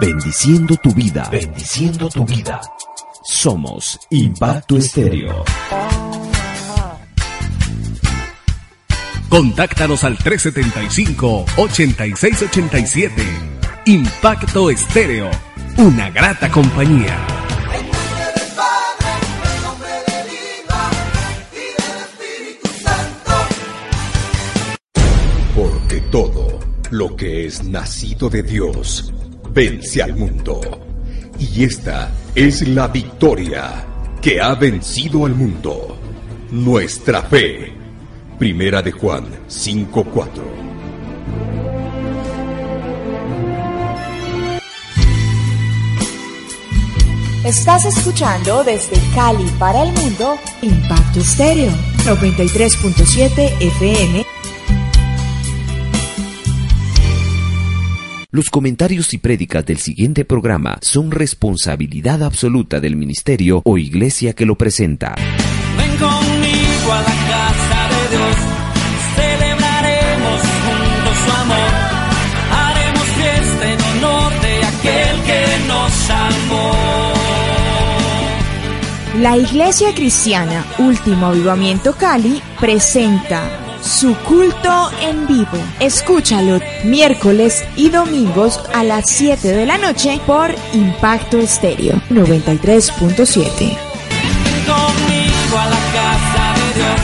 Bendiciendo tu vida. Bendiciendo tu vida. Somos Impacto Estéreo. Contáctanos al 375-8687. Impacto Estéreo. Una grata compañía. Porque todo lo que es nacido de Dios vence al mundo. Y esta es la victoria que ha vencido al mundo. Nuestra fe. Primera de Juan 5:4. Estás escuchando desde Cali para el mundo Impacto Estéreo 93.7 FM. Los comentarios y prédicas del siguiente programa son responsabilidad absoluta del ministerio o iglesia que lo presenta. Ven conmigo a la casa de Dios, celebraremos juntos su amor, haremos fiesta en honor de aquel que nos amó. La Iglesia Cristiana Último Avivamiento Cali presenta su culto en vivo. Escúchalo miércoles y domingos a las 7 de la noche por Impacto Estéreo 93.7. Ven conmigo a la casa de Dios,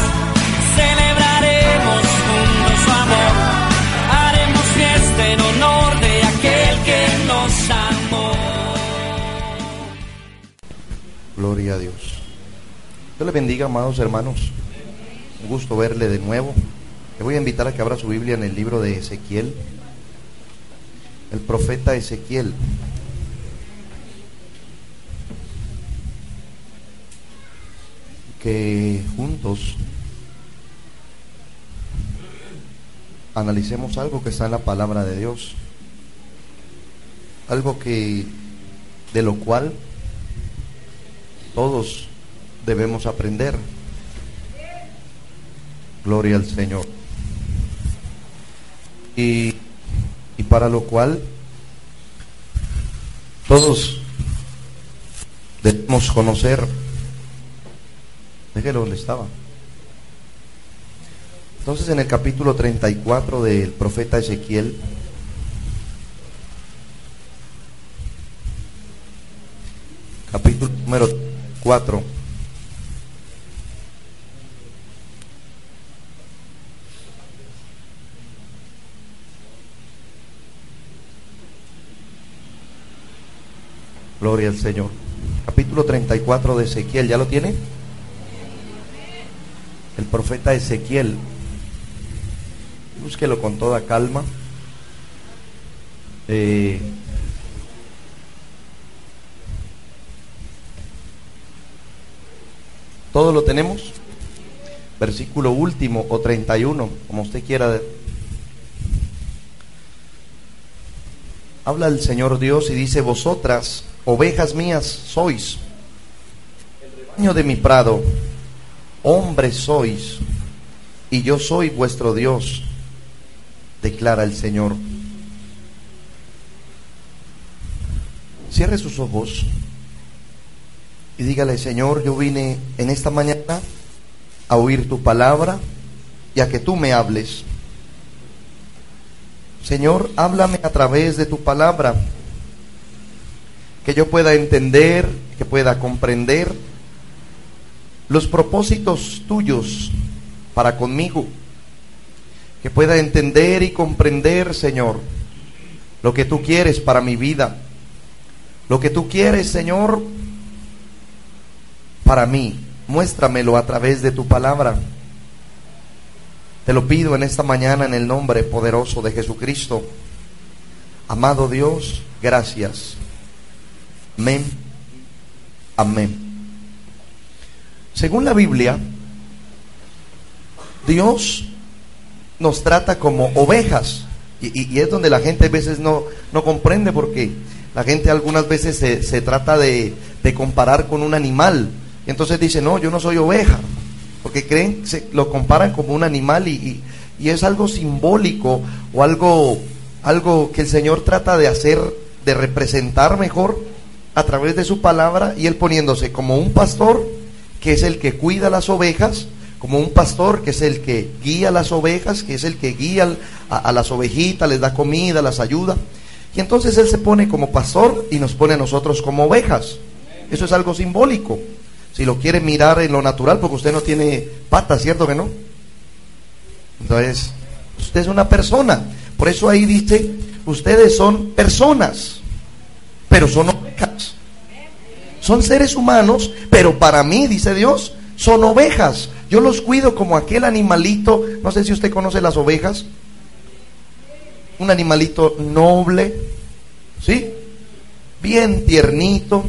celebraremos juntos su amor, haremos fiesta en honor de aquel que nos amó. Gloria a Dios. Dios le bendiga, amados hermanos. Gusto verle de nuevo. Le voy a invitar a que abra su Biblia en el libro de Ezequiel. El profeta Ezequiel. Que juntos analicemos algo que está en la palabra de Dios. Algo que de lo cual todos debemos aprender. Gloria al Señor. Y, y para lo cual todos debemos conocer. Déjelo donde estaba. Entonces en el capítulo 34 del profeta Ezequiel, capítulo número 4. Gloria al Señor. Capítulo 34 de Ezequiel, ¿ya lo tiene? El profeta Ezequiel. Búsquelo con toda calma. Eh, ¿Todo lo tenemos? Versículo último o 31, como usted quiera. Habla el Señor Dios y dice, vosotras, ovejas mías, sois el rebaño de mi prado, hombres sois, y yo soy vuestro Dios, declara el Señor. Cierre sus ojos y dígale, Señor, yo vine en esta mañana a oír tu palabra y a que tú me hables. Señor, háblame a través de tu palabra, que yo pueda entender, que pueda comprender los propósitos tuyos para conmigo, que pueda entender y comprender, Señor, lo que tú quieres para mi vida, lo que tú quieres, Señor, para mí. Muéstramelo a través de tu palabra. Te lo pido en esta mañana en el nombre poderoso de Jesucristo. Amado Dios, gracias. Amén. Amén. Según la Biblia, Dios nos trata como ovejas. Y, es donde la gente a veces no, no comprende porque la gente algunas veces se, se trata de, de comparar con un animal. Y entonces dice, no, yo no soy oveja. Porque creen, se lo comparan como un animal y, y- y es algo simbólico o algo, algo que el Señor trata de hacer de representar mejor a través de su palabra y él poniéndose como un pastor que es el que cuida las ovejas, como un pastor que es el que guía las ovejas, que es el que guía a, a las ovejitas, les da comida, las ayuda. Y entonces él se pone como pastor y nos pone a nosotros como ovejas. Eso es algo simbólico. Si lo quiere mirar en lo natural, porque usted no tiene patas, ¿cierto que no? Entonces, usted es una persona. Por eso ahí dice, ustedes son personas, pero son ovejas. Son seres humanos, pero para mí, dice Dios, son ovejas. Yo los cuido como aquel animalito, no sé si usted conoce las ovejas, un animalito noble, ¿sí? Bien tiernito,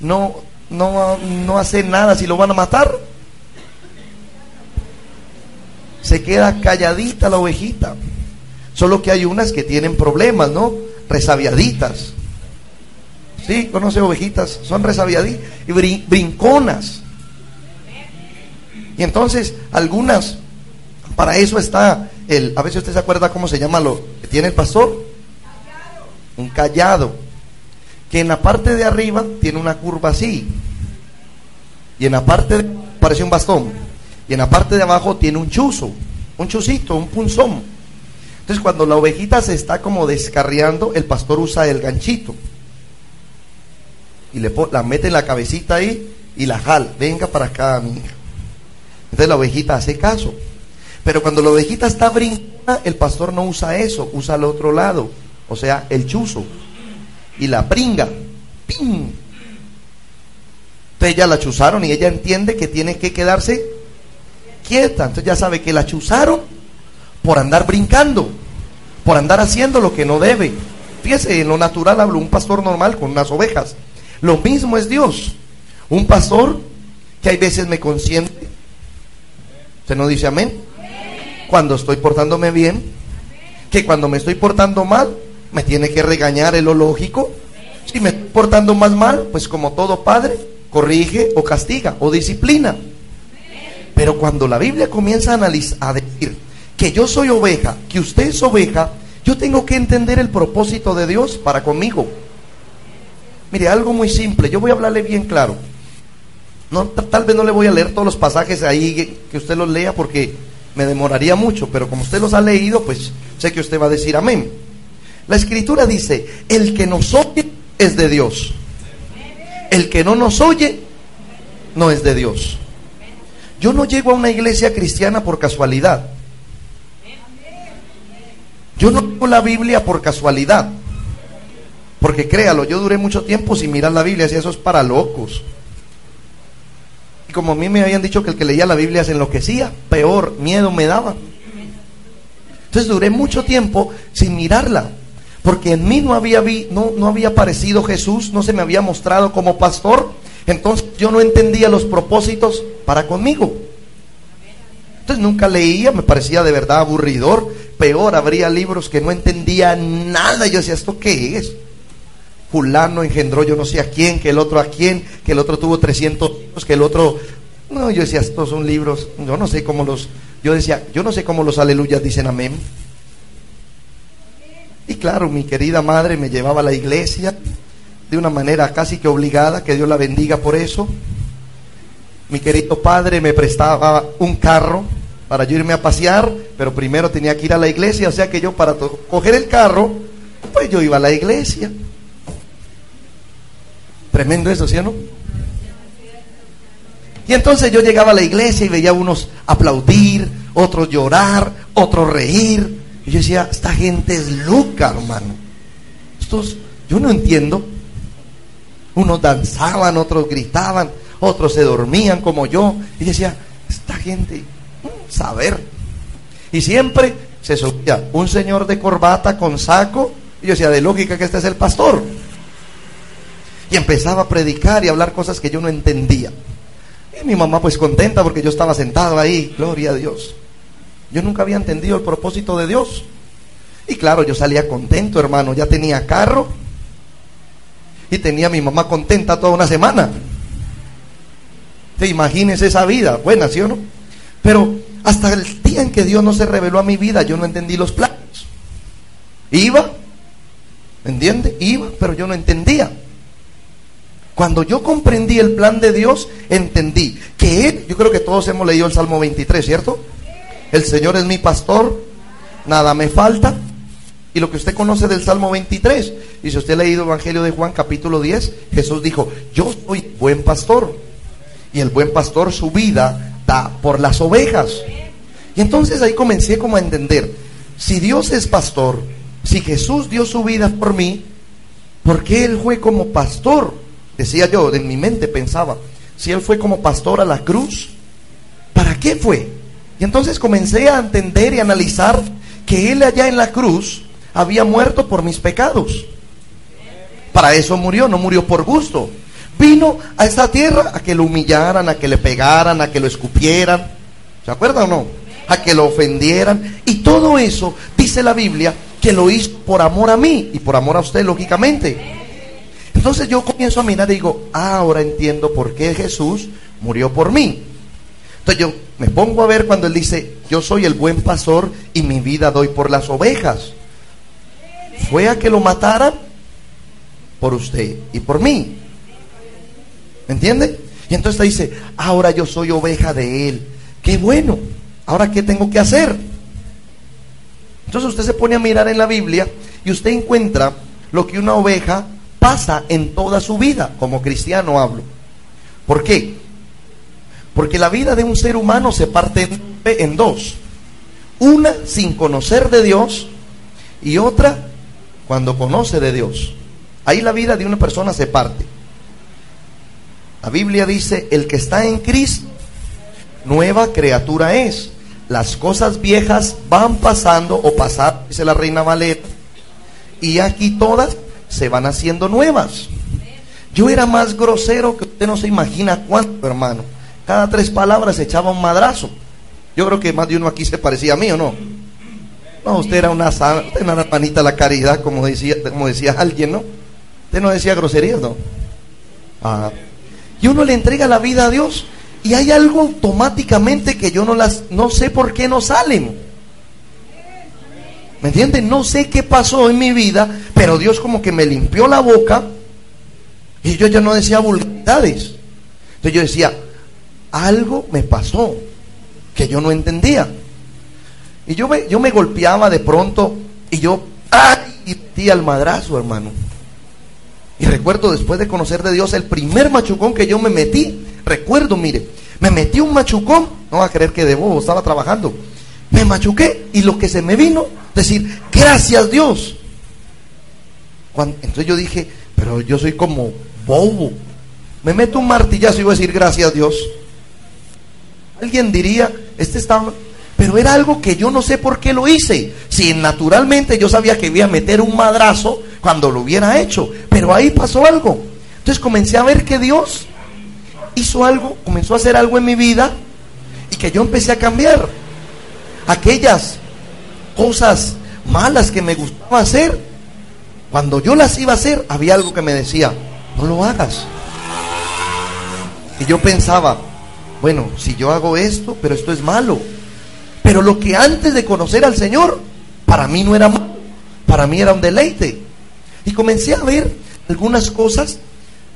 no, no, no hace nada si lo van a matar. Se queda calladita la ovejita. Solo que hay unas que tienen problemas, ¿no? Resabiaditas. ¿Sí? ¿Conoce ovejitas? Son resabiaditas y brinconas. Y entonces, algunas, para eso está el, a veces usted se acuerda cómo se llama lo que tiene el pastor. Un callado. Que en la parte de arriba tiene una curva así. Y en la parte de, parece un bastón. Y en la parte de abajo tiene un chuzo, un chusito, un punzón. Entonces cuando la ovejita se está como descarriando, el pastor usa el ganchito. Y le la mete en la cabecita ahí y la jala. Venga para acá, mi hija. Entonces la ovejita hace caso. Pero cuando la ovejita está brincando, el pastor no usa eso, usa el otro lado. O sea, el chuzo. Y la pringa. ¡Ping! Entonces ya la chuzaron y ella entiende que tiene que quedarse quieta. Entonces ya sabe que la chuzaron por andar brincando, por andar haciendo lo que no debe. Fíjese, en lo natural hablo un pastor normal con unas ovejas. Lo mismo es Dios. Un pastor que hay veces me consiente. ¿Usted no dice amén? Cuando estoy portándome bien. Que cuando me estoy portando mal, me tiene que regañar, es lo lógico. Si me estoy portando más mal, pues como todo padre, corrige o castiga o disciplina. Pero cuando la Biblia comienza a analizar, a decir que yo soy oveja, que usted es oveja, yo tengo que entender el propósito de Dios para conmigo. Mire, algo muy simple, yo voy a hablarle bien claro. No, tal vez no le voy a leer todos los pasajes ahí que usted los lea porque me demoraría mucho, pero como usted los ha leído, pues sé que usted va a decir amén. La escritura dice, el que nos oye es de Dios. El que no nos oye no es de Dios. Yo no llego a una iglesia cristiana por casualidad. Yo no leo la Biblia por casualidad. Porque créalo, yo duré mucho tiempo sin mirar la Biblia, y eso es para locos. Y como a mí me habían dicho que el que leía la Biblia se enloquecía, peor, miedo me daba. Entonces duré mucho tiempo sin mirarla, porque en mí no había, vi, no, no había aparecido Jesús, no se me había mostrado como pastor, entonces yo no entendía los propósitos para conmigo. Entonces nunca leía, me parecía de verdad aburridor, peor, habría libros que no entendía nada, yo decía, ¿esto qué es? Fulano engendró yo no sé a quién, que el otro a quién, que el otro tuvo 300 hijos, que el otro... No, yo decía, estos son libros, yo no sé cómo los... Yo decía, yo no sé cómo los aleluyas dicen amén. Y claro, mi querida madre me llevaba a la iglesia de una manera casi que obligada, que Dios la bendiga por eso. Mi querido padre me prestaba un carro para yo irme a pasear, pero primero tenía que ir a la iglesia, o sea que yo para coger el carro, pues yo iba a la iglesia. Tremendo eso, ¿sí o no? Y entonces yo llegaba a la iglesia y veía unos aplaudir, otros llorar, otros reír. Y yo decía, esta gente es loca, hermano. Estos, yo no entiendo. Unos danzaban, otros gritaban, otros se dormían como yo. Y decía, esta gente, saber. Y siempre se subía un señor de corbata con saco. Y yo decía, de lógica que este es el pastor. Y empezaba a predicar y hablar cosas que yo no entendía. Y mi mamá pues contenta porque yo estaba sentado ahí, gloria a Dios. Yo nunca había entendido el propósito de Dios. Y claro, yo salía contento, hermano. Ya tenía carro. Y tenía a mi mamá contenta toda una semana. Te imagines esa vida, buena, ¿sí o no? Pero hasta el día en que Dios no se reveló a mi vida, yo no entendí los planes. Iba, ¿Me entiende? Iba, pero yo no entendía. Cuando yo comprendí el plan de Dios, entendí que Él, yo creo que todos hemos leído el Salmo 23, ¿cierto? El Señor es mi pastor, nada me falta. Y lo que usted conoce del Salmo 23, y si usted ha leído el Evangelio de Juan capítulo 10, Jesús dijo, yo soy buen pastor. Y el buen pastor su vida da por las ovejas. Y entonces ahí comencé como a entender, si Dios es pastor, si Jesús dio su vida por mí, ¿por qué Él fue como pastor? Decía yo, en mi mente pensaba, si Él fue como pastor a la cruz, ¿para qué fue? Y entonces comencé a entender y analizar que Él allá en la cruz había muerto por mis pecados. Para eso murió, no murió por gusto. Vino a esta tierra a que lo humillaran, a que le pegaran, a que lo escupieran. ¿Se acuerdan o no? A que lo ofendieran. Y todo eso, dice la Biblia, que lo hizo por amor a mí y por amor a usted, lógicamente. Entonces yo comienzo a mirar y digo, ah, ahora entiendo por qué Jesús murió por mí. Entonces yo me pongo a ver cuando él dice, yo soy el buen pastor y mi vida doy por las ovejas. Fue a que lo mataran por usted y por mí. ¿Me entiende? Y entonces dice, ahora yo soy oveja de él. Qué bueno. Ahora, ¿qué tengo que hacer? Entonces usted se pone a mirar en la Biblia y usted encuentra lo que una oveja pasa en toda su vida, como cristiano hablo. ¿Por qué? Porque la vida de un ser humano se parte en dos. Una sin conocer de Dios y otra cuando conoce de Dios. Ahí la vida de una persona se parte. La Biblia dice, el que está en Cristo, nueva criatura es. Las cosas viejas van pasando o pasar, dice la reina Valera, y aquí todas se van haciendo nuevas. Yo era más grosero que usted no se imagina cuánto, hermano. Cada tres palabras echaba un madrazo. Yo creo que más de uno aquí se parecía a mí, ¿o no? No, usted era una, usted era una de la caridad, como decía, como decía alguien, ¿no? Usted no decía groserías, ¿no? Ah. Y uno le entrega la vida a Dios y hay algo automáticamente que yo no las no sé por qué no salen. ¿Me entienden? No sé qué pasó en mi vida, pero Dios como que me limpió la boca y yo ya no decía vulgaridades. Entonces yo decía, algo me pasó que yo no entendía. Y yo me, yo me golpeaba de pronto y yo, ¡ay! Y metí al madrazo, hermano. Y recuerdo después de conocer de Dios el primer machucón que yo me metí. Recuerdo, mire, me metí un machucón. No va a creer que de bobo estaba trabajando. Me machuqué y lo que se me vino, decir, gracias Dios. entonces yo dije, pero yo soy como bobo. Me meto un martillazo y voy a decir, gracias Dios. Alguien diría, este estaba pero era algo que yo no sé por qué lo hice. Si naturalmente yo sabía que iba a meter un madrazo cuando lo hubiera hecho, pero ahí pasó algo. Entonces comencé a ver que Dios hizo algo, comenzó a hacer algo en mi vida y que yo empecé a cambiar. Aquellas cosas malas que me gustaba hacer, cuando yo las iba a hacer, había algo que me decía, no lo hagas. Y yo pensaba, bueno, si yo hago esto, pero esto es malo. Pero lo que antes de conocer al Señor, para mí no era malo, para mí era un deleite. Y comencé a ver algunas cosas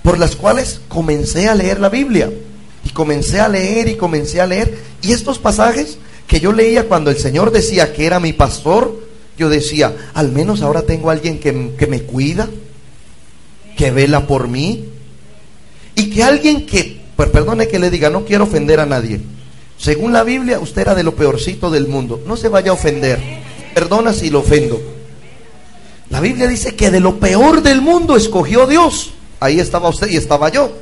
por las cuales comencé a leer la Biblia. Y comencé a leer y comencé a leer. Y estos pasajes que yo leía cuando el Señor decía que era mi pastor, yo decía, al menos ahora tengo alguien que, que me cuida, que vela por mí. Y que alguien que, pues perdone que le diga, no quiero ofender a nadie según la Biblia, usted era de lo peorcito del mundo. No se vaya a ofender. Perdona si lo ofendo. La Biblia dice que de lo peor del mundo escogió Dios. Ahí estaba usted y estaba yo.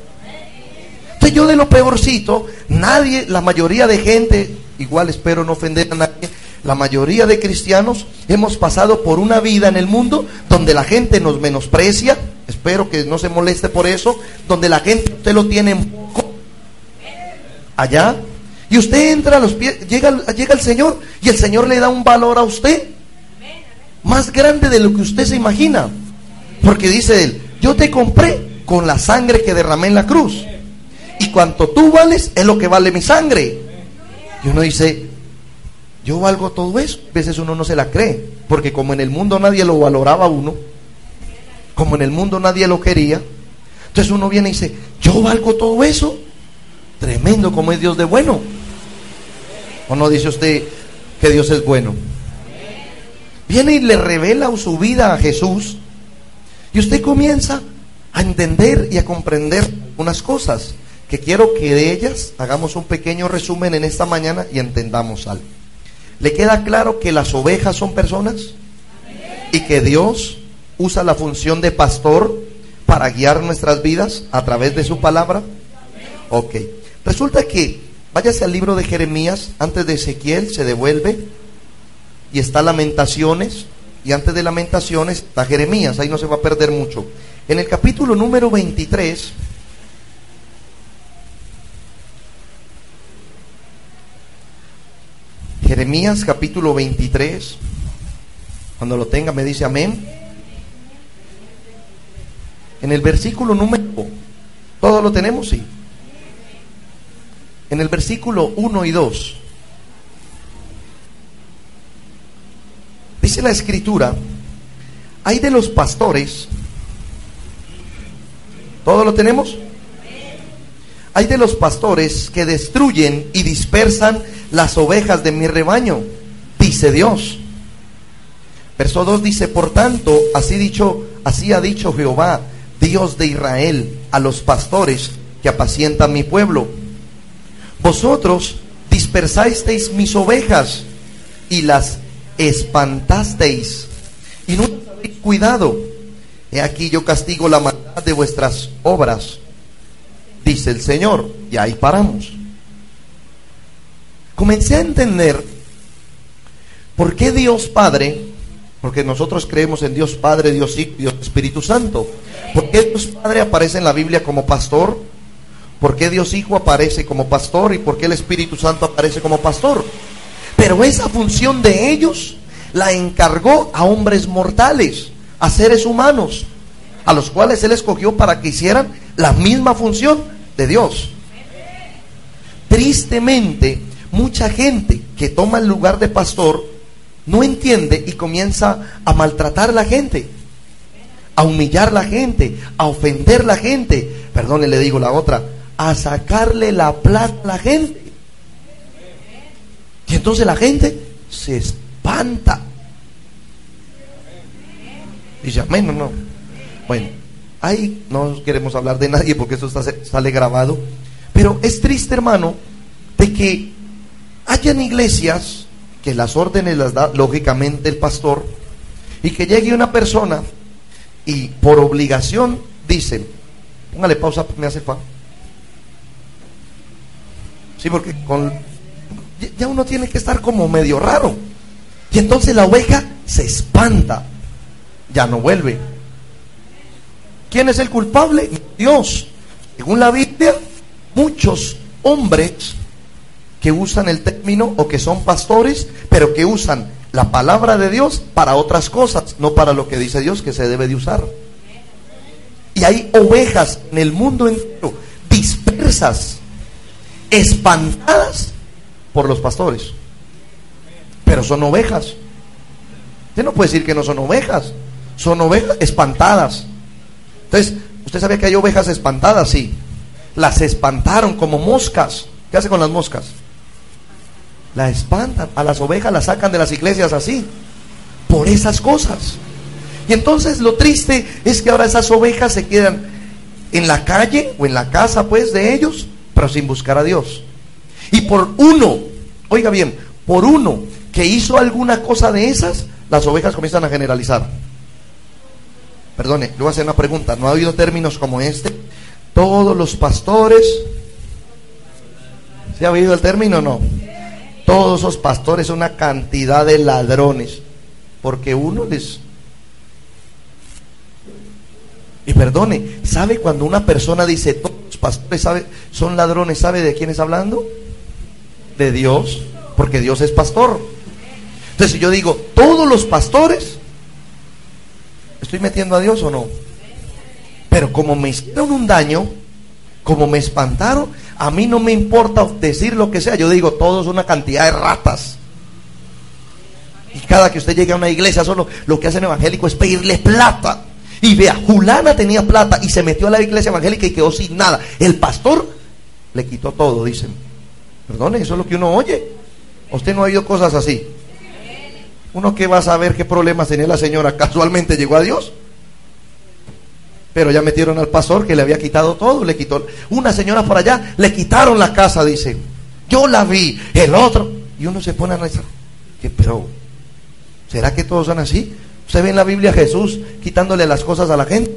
Entonces yo de lo peorcito, nadie, la mayoría de gente, igual espero no ofender a nadie, la mayoría de cristianos hemos pasado por una vida en el mundo donde la gente nos menosprecia, espero que no se moleste por eso, donde la gente usted lo tiene en poco. Allá y usted entra a los pies, llega, llega el Señor y el Señor le da un valor a usted más grande de lo que usted se imagina. Porque dice él, yo te compré con la sangre que derramé en la cruz. Y cuanto tú vales es lo que vale mi sangre. Y uno dice, yo valgo todo eso. A veces uno no se la cree. Porque como en el mundo nadie lo valoraba uno. como en el mundo nadie lo quería, entonces uno viene y dice, yo valgo todo eso. Tremendo como es Dios de bueno. ¿O no dice usted que Dios es bueno? Viene y le revela su vida a Jesús y usted comienza a entender y a comprender unas cosas que quiero que de ellas hagamos un pequeño resumen en esta mañana y entendamos algo. ¿Le queda claro que las ovejas son personas? Y que Dios usa la función de pastor para guiar nuestras vidas a través de su palabra. Ok. Resulta que, váyase al libro de Jeremías, antes de Ezequiel se devuelve y está Lamentaciones, y antes de Lamentaciones está Jeremías, ahí no se va a perder mucho. En el capítulo número 23, Jeremías capítulo 23, cuando lo tenga me dice amén. En el versículo número, ¿todo lo tenemos? Sí. En el versículo 1 y 2, dice la escritura, hay de los pastores, ¿todo lo tenemos? Hay de los pastores que destruyen y dispersan las ovejas de mi rebaño, dice Dios. Verso 2 dice, por tanto, así dicho, así ha dicho Jehová, Dios de Israel, a los pastores que apacientan mi pueblo. Vosotros dispersasteis mis ovejas y las espantasteis y no habéis cuidado. He aquí yo castigo la maldad de vuestras obras dice el Señor. Y ahí paramos. Comencé a entender por qué Dios Padre, porque nosotros creemos en Dios Padre, Dios Hijo, Dios Espíritu Santo. ¿Por qué Dios Padre aparece en la Biblia como pastor? ¿Por qué Dios Hijo aparece como pastor? ¿Y por qué el Espíritu Santo aparece como pastor? Pero esa función de ellos la encargó a hombres mortales, a seres humanos, a los cuales Él escogió para que hicieran la misma función de Dios. Tristemente, mucha gente que toma el lugar de pastor no entiende y comienza a maltratar a la gente, a humillar a la gente, a ofender a la gente. Perdone, le digo la otra, a sacarle la plata a la gente. Y entonces la gente se espanta. Dice, amén, no, no. Bueno, Ahí no queremos hablar de nadie porque eso sale grabado. Pero es triste, hermano, de que hayan iglesias que las órdenes las da lógicamente el pastor y que llegue una persona y por obligación dicen, póngale pausa, me hace fa. Sí, porque ya uno tiene que estar como medio raro. Y entonces la oveja se espanta, ya no vuelve. ¿Quién es el culpable? Dios. Según la Biblia, muchos hombres que usan el término o que son pastores, pero que usan la palabra de Dios para otras cosas, no para lo que dice Dios que se debe de usar. Y hay ovejas en el mundo entero dispersas, espantadas por los pastores. Pero son ovejas. Usted no puede decir que no son ovejas. Son ovejas espantadas. Entonces, ¿usted sabía que hay ovejas espantadas? Sí. Las espantaron como moscas. ¿Qué hace con las moscas? Las espantan. A las ovejas las sacan de las iglesias así. Por esas cosas. Y entonces lo triste es que ahora esas ovejas se quedan en la calle o en la casa pues de ellos, pero sin buscar a Dios. Y por uno, oiga bien, por uno que hizo alguna cosa de esas, las ovejas comienzan a generalizar. Perdone, le voy a hacer una pregunta. ¿No ha habido términos como este? Todos los pastores. ¿Se ha oído el término o no? Todos esos pastores son una cantidad de ladrones. Porque uno les. Y perdone, ¿sabe cuando una persona dice todos los pastores sabe, son ladrones? ¿Sabe de quién es hablando? De Dios. Porque Dios es pastor. Entonces, si yo digo todos los pastores, ¿Estoy metiendo a Dios o no? Pero como me hicieron un daño, como me espantaron, a mí no me importa decir lo que sea. Yo digo, todos una cantidad de ratas. Y cada que usted llegue a una iglesia, solo lo que hacen evangélico es pedirle plata. Y vea, Julana tenía plata y se metió a la iglesia evangélica y quedó sin nada. El pastor le quitó todo, dicen. Perdone, eso es lo que uno oye. Usted no ha oído cosas así. Uno que va a saber qué problemas tenía la señora. Casualmente llegó a Dios. Pero ya metieron al pastor que le había quitado todo. Le quitó una señora por allá, le quitaron la casa, dice. Yo la vi, el otro. Y uno se pone a rezar. ¿Qué pero? ¿Será que todos son así? ¿Usted ve en la Biblia Jesús quitándole las cosas a la gente?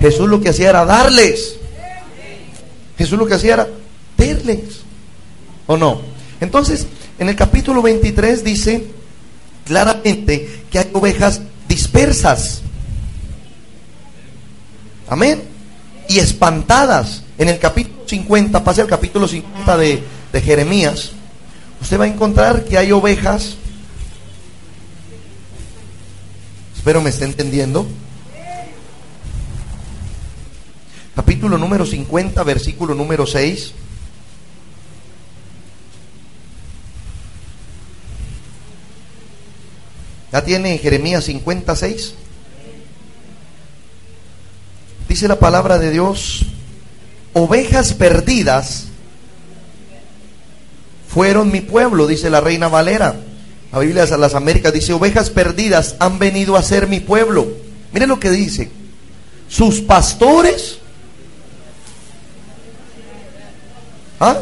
Jesús lo que hacía era darles. Jesús lo que hacía era darles. ¿O no? Entonces, en el capítulo 23 dice claramente que hay ovejas dispersas. Amén. Y espantadas. En el capítulo 50, pase al capítulo 50 de, Jeremías, usted va a encontrar que hay ovejas. Espero me esté entendiendo. Capítulo número 50, versículo número 6. ¿Ya tiene Jeremías 56? Dice la palabra de Dios, ovejas perdidas fueron mi pueblo, dice la reina Valera. La Biblia de las Américas dice, ovejas perdidas han venido a ser mi pueblo. Mire lo que dice. Sus pastores... ¿Ah?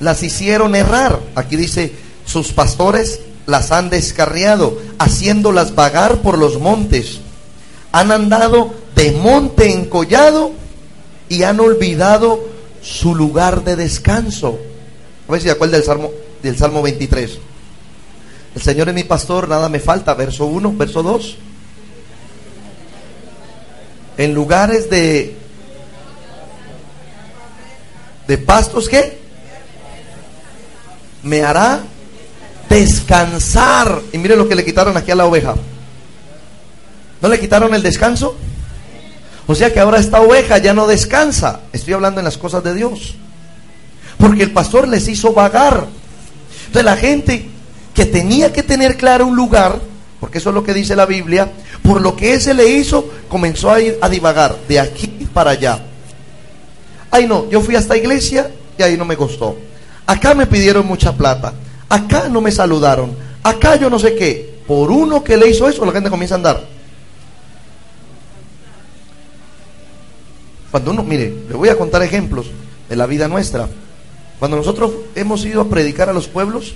Las hicieron errar. Aquí dice, sus pastores las han descarriado, haciéndolas vagar por los montes. Han andado de monte en collado y han olvidado su lugar de descanso. A ver si de del Salmo, del Salmo 23. El Señor es mi pastor, nada me falta. Verso 1, verso 2. En lugares de de pastos que me hará descansar. Y mire lo que le quitaron aquí a la oveja. ¿No le quitaron el descanso? O sea que ahora esta oveja ya no descansa. Estoy hablando en las cosas de Dios. Porque el pastor les hizo vagar. Entonces la gente que tenía que tener claro un lugar, porque eso es lo que dice la Biblia, por lo que ese le hizo, comenzó a ir a divagar de aquí para allá. Ay no, yo fui a esta iglesia y ahí no me gustó. Acá me pidieron mucha plata. Acá no me saludaron. Acá yo no sé qué. Por uno que le hizo eso, la gente comienza a andar. Cuando uno, mire, le voy a contar ejemplos de la vida nuestra. Cuando nosotros hemos ido a predicar a los pueblos,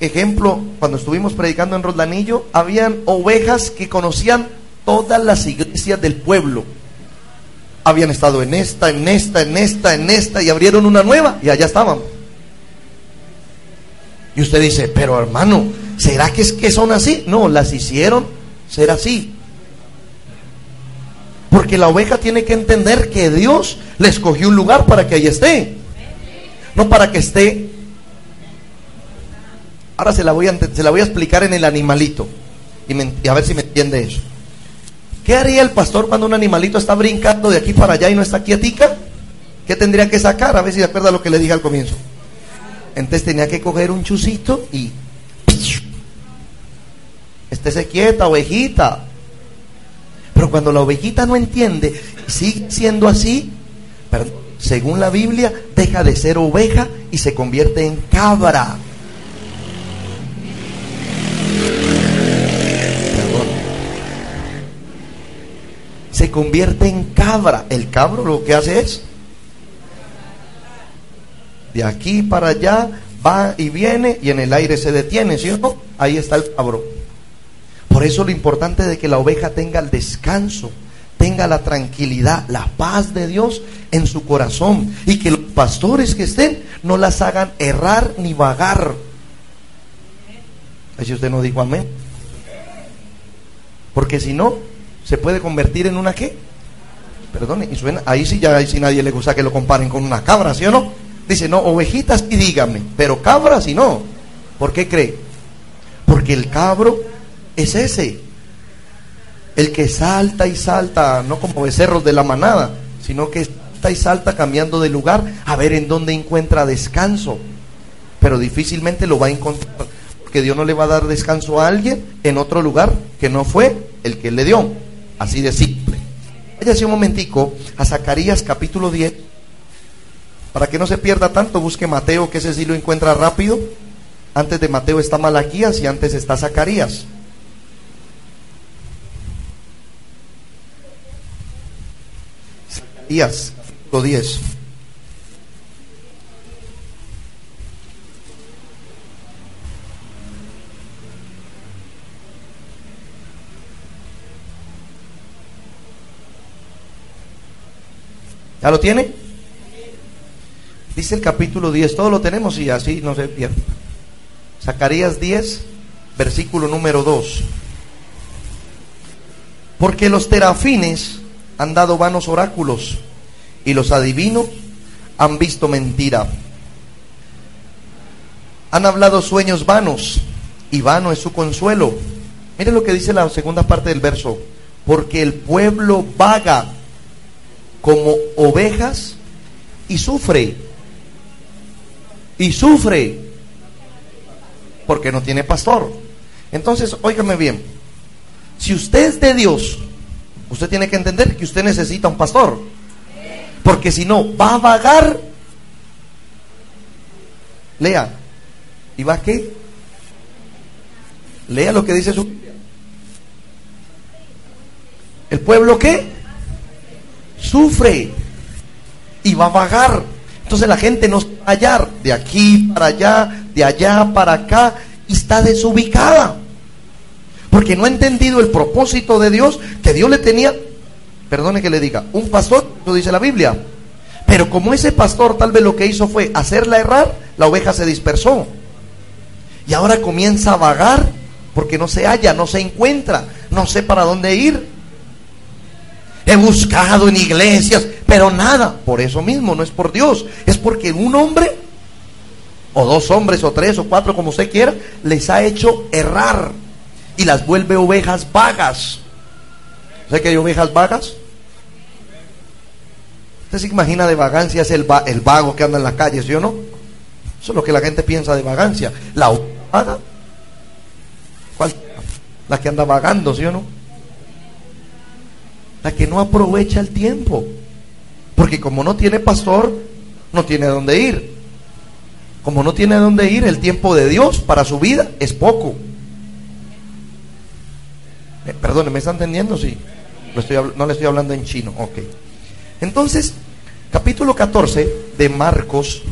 ejemplo, cuando estuvimos predicando en Rodlanillo, habían ovejas que conocían todas las iglesias del pueblo. Habían estado en esta, en esta, en esta, en esta, y abrieron una nueva, y allá estaban. Y usted dice, pero hermano, ¿será que es que son así? No, las hicieron ser así. Porque la oveja tiene que entender que Dios le escogió un lugar para que ahí esté. No para que esté. Ahora se la voy a, se la voy a explicar en el animalito. Y, a ver si me entiende eso. ¿Qué haría el pastor cuando un animalito está brincando de aquí para allá y no está quietica? ¿Qué tendría que sacar? A ver si se acuerda lo que le dije al comienzo. Entonces tenía que coger un chusito y estése quieta, ovejita. Pero cuando la ovejita no entiende, sigue siendo así, según la Biblia, deja de ser oveja y se convierte en cabra. Se convierte en cabra. El cabro lo que hace es de aquí para allá, va y viene y en el aire se detiene, ¿sí o no? Ahí está el cabro. Por eso lo importante de que la oveja tenga el descanso, tenga la tranquilidad, la paz de Dios en su corazón y que los pastores que estén no las hagan errar ni vagar. Si usted no dijo amén. Porque si no, se puede convertir en una qué? Perdone, y suena, ahí sí ya ahí sí nadie le gusta que lo comparen con una cabra, ¿sí o no? Dice, no, ovejitas y dígame, pero cabras y no. ¿Por qué cree? Porque el cabro es ese. El que salta y salta, no como becerros de la manada, sino que salta y salta cambiando de lugar a ver en dónde encuentra descanso. Pero difícilmente lo va a encontrar. que Dios no le va a dar descanso a alguien en otro lugar que no fue el que le dio. Así de simple. Váyase un momentico a Zacarías capítulo 10. Para que no se pierda tanto, busque Mateo, que ese sí lo encuentra rápido. Antes de Mateo está Malaquías y antes está Zacarías. Zacarías, capítulo 10. ¿Ya lo tiene? Dice el capítulo 10, todo lo tenemos y así no se pierde. Zacarías 10, versículo número 2. Porque los terafines han dado vanos oráculos y los adivinos han visto mentira. Han hablado sueños vanos y vano es su consuelo. Mire lo que dice la segunda parte del verso. Porque el pueblo vaga como ovejas y sufre. Y sufre porque no tiene pastor. Entonces, óigame bien, si usted es de Dios, usted tiene que entender que usted necesita un pastor. Porque si no, va a vagar. Lea. ¿Y va a qué? Lea lo que dice su ¿El pueblo qué? Sufre y va a vagar. Entonces la gente no va a hallar de aquí para allá, de allá para acá, y está desubicada. Porque no ha entendido el propósito de Dios, que Dios le tenía, perdone que le diga, un pastor, lo dice la Biblia. Pero como ese pastor tal vez lo que hizo fue hacerla errar, la oveja se dispersó. Y ahora comienza a vagar porque no se halla, no se encuentra, no sé para dónde ir. He buscado en iglesias, pero nada. Por eso mismo, no es por Dios. Es porque un hombre, o dos hombres, o tres, o cuatro, como usted quiera, les ha hecho errar. Y las vuelve ovejas vagas. ¿Sabe que hay ovejas vagas? Usted se imagina de vagancia es el, el vago que anda en la calle, ¿sí o no? Eso es lo que la gente piensa de vagancia. La vaga. ¿Cuál? La que anda vagando, ¿sí o no? La que no aprovecha el tiempo. Porque como no tiene pastor, no tiene dónde ir. Como no tiene dónde ir, el tiempo de Dios para su vida es poco. Eh, perdone, ¿me está entendiendo? Sí. no le estoy hablando en chino. Ok. Entonces, capítulo 14 de Marcos.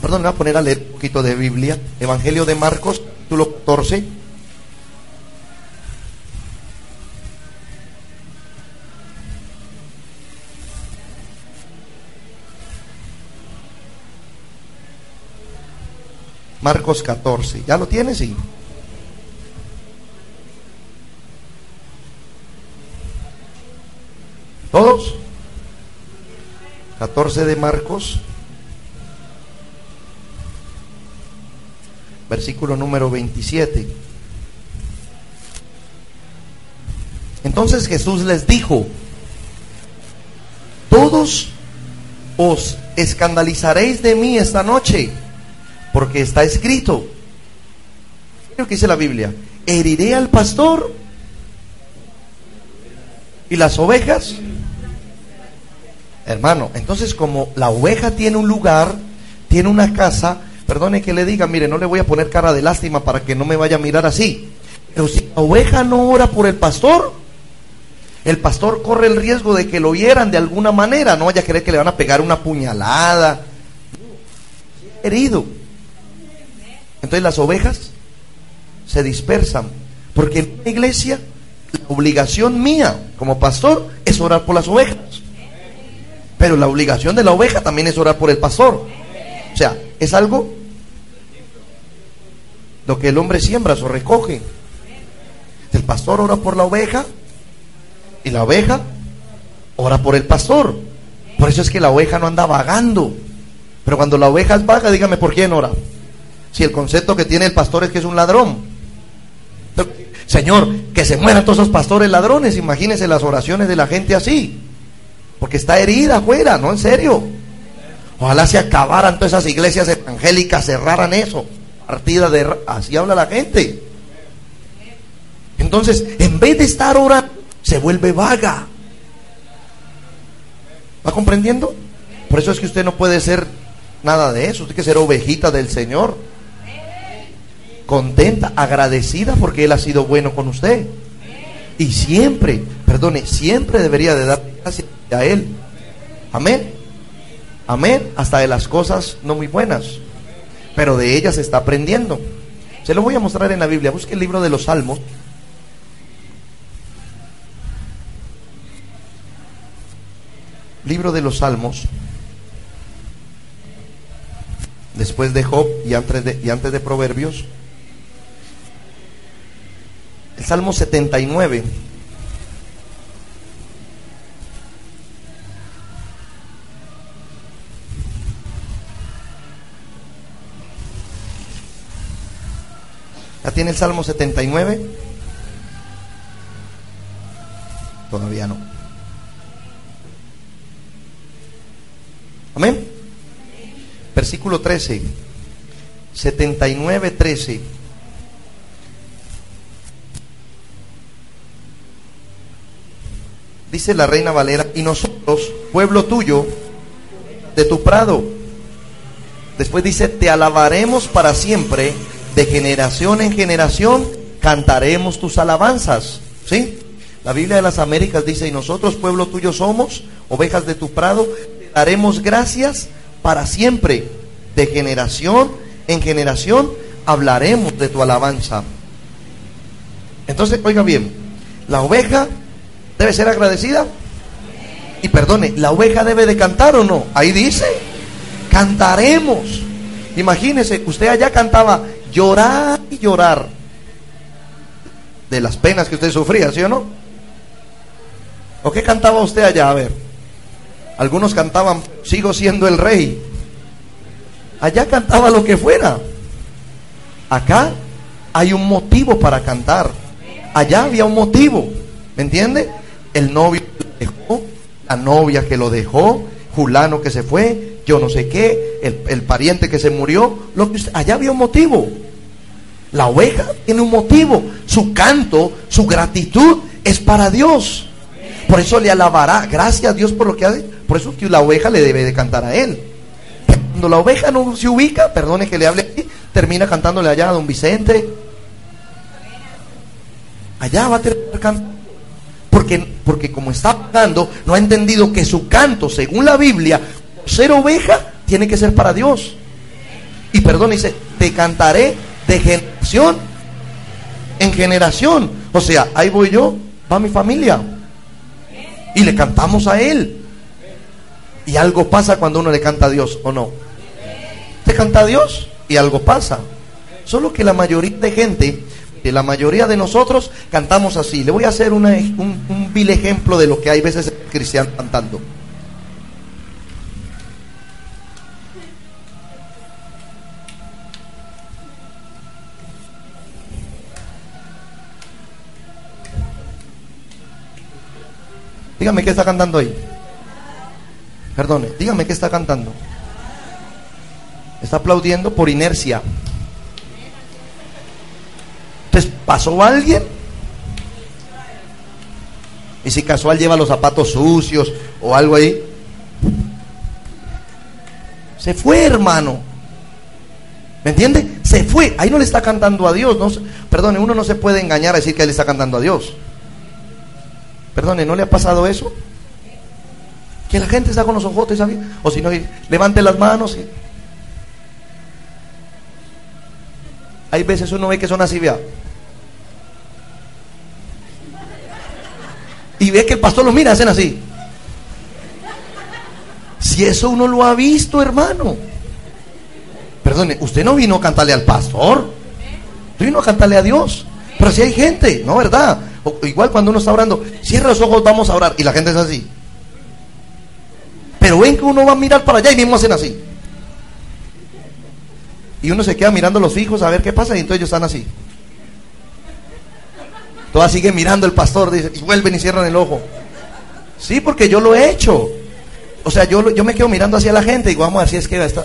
Perdón, me voy a poner a leer un poquito de Biblia. Evangelio de Marcos, capítulo 14. Marcos 14. ¿Ya lo tienes? Sí. ¿Todos? 14 de Marcos. Versículo número 27. Entonces Jesús les dijo, todos os escandalizaréis de mí esta noche porque está escrito, lo que dice la Biblia, heriré al pastor y las ovejas. Hermano, entonces como la oveja tiene un lugar, tiene una casa, perdone que le diga, mire, no le voy a poner cara de lástima para que no me vaya a mirar así. Pero si la oveja no ora por el pastor, el pastor corre el riesgo de que lo hieran de alguna manera, no vaya a creer que le van a pegar una puñalada. Herido. Entonces las ovejas se dispersan. Porque en la iglesia, la obligación mía como pastor es orar por las ovejas. Pero la obligación de la oveja también es orar por el pastor. O sea, es algo lo que el hombre siembra, eso recoge. El pastor ora por la oveja y la oveja ora por el pastor. Por eso es que la oveja no anda vagando. Pero cuando la oveja es vaga, dígame por quién ora si el concepto que tiene el pastor es que es un ladrón. Señor, que se mueran todos esos pastores ladrones. Imagínense las oraciones de la gente así. Porque está herida afuera, no en serio. Ojalá se acabaran todas esas iglesias evangélicas, cerraran eso. partida de... Así habla la gente. Entonces, en vez de estar orando, se vuelve vaga. ¿Va comprendiendo? Por eso es que usted no puede ser nada de eso. Usted tiene que ser ovejita del Señor. Contenta, agradecida porque Él ha sido bueno con usted. Y siempre, perdone, siempre debería de dar gracias a Él. Amén. Amén. Hasta de las cosas no muy buenas. Pero de ellas está aprendiendo. Se lo voy a mostrar en la Biblia. Busque el libro de los Salmos. Libro de los Salmos. Después de Job y antes de, y antes de Proverbios. El Salmo 79. ¿Ya tiene el Salmo 79? Todavía no. Amén. Versículo 13. 79, 13. Dice la reina Valera, y nosotros, pueblo tuyo, de tu prado. Después dice, te alabaremos para siempre, de generación en generación, cantaremos tus alabanzas. ¿Sí? La Biblia de las Américas dice, y nosotros, pueblo tuyo, somos, ovejas de tu prado, te daremos gracias para siempre, de generación en generación, hablaremos de tu alabanza. Entonces, oiga bien, la oveja debe ser agradecida. Y perdone, ¿la oveja debe de cantar o no? Ahí dice, cantaremos. Imagínese, usted allá cantaba llorar y llorar de las penas que usted sufría, ¿sí o no? ¿O qué cantaba usted allá? A ver. Algunos cantaban, sigo siendo el rey. Allá cantaba lo que fuera. Acá hay un motivo para cantar. Allá había un motivo. ¿Me entiende? El novio que lo dejó, la novia que lo dejó, Julano que se fue, yo no sé qué, el, el pariente que se murió. Lo que usted- allá había un motivo. La oveja tiene un motivo. Su canto, su gratitud es para Dios. Por eso le alabará. Gracias a Dios por lo que hace. Por eso que la oveja le debe de cantar a él. Cuando la oveja no se ubica, perdone que le hable aquí, termina cantándole allá a don Vicente. Allá va a terminar cantando. Porque, porque como está pagando, no ha entendido que su canto, según la Biblia, ser oveja, tiene que ser para Dios. Y perdón, dice, te cantaré de generación en generación. O sea, ahí voy yo, va mi familia. Y le cantamos a Él. Y algo pasa cuando uno le canta a Dios, ¿o no? Te canta a Dios y algo pasa. Solo que la mayoría de gente, la mayoría de nosotros cantamos así. Le voy a hacer un vil ejemplo de lo que hay veces cristianos cantando. Dígame qué está cantando ahí. Perdone, dígame qué está cantando. Está aplaudiendo por inercia. Entonces, ¿pasó alguien? Y si casual lleva los zapatos sucios o algo ahí. Se fue, hermano. ¿Me entiende? Se fue. Ahí no le está cantando a Dios. No, perdone, uno no se puede engañar a decir que le está cantando a Dios. Perdone, ¿no le ha pasado eso? Que la gente está con los ojotes, ¿sabes? O si no, levante las manos. Hay veces uno ve que son así, vea. Y ve que el pastor los mira, hacen así. Si eso uno lo ha visto, hermano. Perdone, usted no vino a cantarle al pastor. Usted vino a cantarle a Dios. Pero si hay gente, ¿no verdad? Igual cuando uno está orando, cierra los ojos, vamos a orar. Y la gente es así. Pero ven que uno va a mirar para allá y mismo hacen así. Y uno se queda mirando los hijos a ver qué pasa y entonces ellos están así. Todas siguen mirando el pastor dice, y vuelven y cierran el ojo. Sí, porque yo lo he hecho. O sea, yo, yo me quedo mirando hacia la gente y digo, vamos a ver si es que está.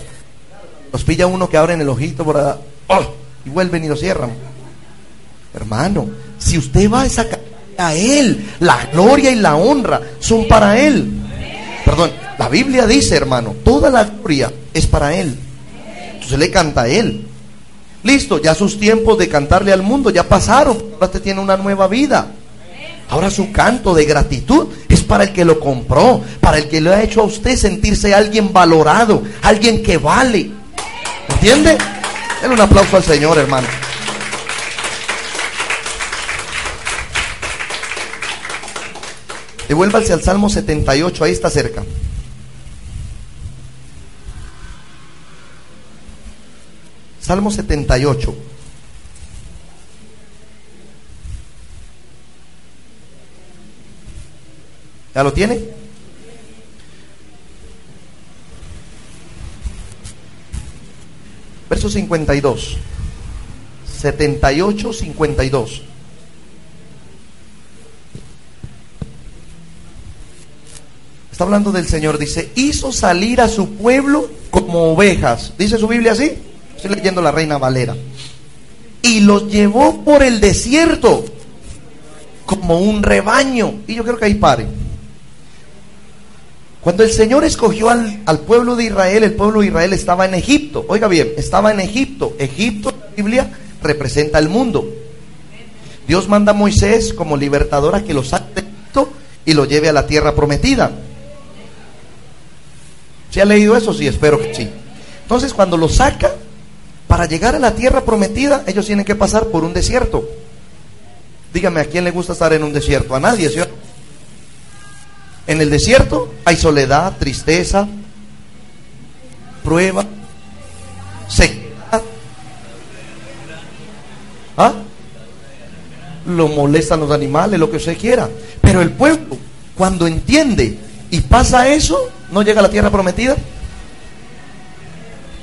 Nos pilla uno que abren el ojito por allá. ¡Oh! y vuelven y lo cierran. Hermano, si usted va a sacar a Él, la gloria y la honra son para Él. Perdón, la Biblia dice, hermano, toda la gloria es para Él. Entonces le canta a Él. Listo, ya sus tiempos de cantarle al mundo ya pasaron. Ahora usted tiene una nueva vida. Ahora su canto de gratitud es para el que lo compró, para el que le ha hecho a usted sentirse alguien valorado, alguien que vale. ¿Entiende? Denle un aplauso al Señor, hermano. Devuélvase al Salmo 78, ahí está cerca. Salmo 78. ¿Ya lo tiene? Verso 52. 78, 52. Está hablando del Señor, dice, hizo salir a su pueblo como ovejas. ¿Dice su Biblia así? Estoy leyendo la Reina Valera. Y los llevó por el desierto como un rebaño. Y yo creo que ahí pare. Cuando el Señor escogió al, al, pueblo de Israel, el pueblo de Israel estaba en Egipto. Oiga bien, estaba en Egipto. Egipto, la Biblia, representa el mundo. Dios manda a Moisés como libertador a que lo saque de Egipto y lo lleve a la tierra prometida. ¿Se ha leído eso? Sí, espero que sí. Entonces, cuando lo saca, para llegar a la tierra prometida, ellos tienen que pasar por un desierto. Dígame, ¿a quién le gusta estar en un desierto? A nadie, ¿sí? En el desierto hay soledad, tristeza, prueba, sequedad. ¿Ah? Lo molestan los animales, lo que usted quiera. Pero el pueblo, cuando entiende y pasa eso, no llega a la tierra prometida.